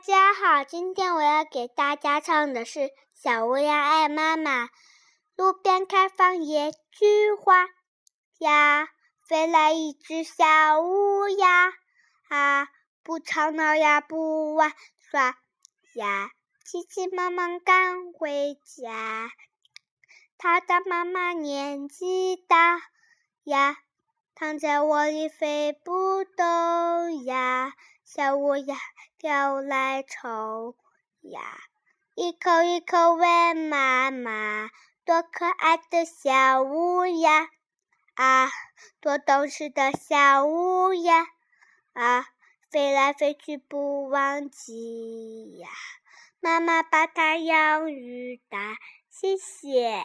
大家好，今天我要给大家唱的是《小乌鸦爱妈妈》。路边开放野菊花呀，飞来一只小乌鸦啊，不吵闹呀，不玩耍呀，急急忙忙赶回家。它的妈妈年纪大呀，躺在窝里飞不动呀。小乌鸦叼来虫呀，一口一口喂妈妈，多可爱的小乌鸦啊，多懂事的小乌鸦啊，飞来飞去不忘记呀，妈妈把它养育大，谢谢。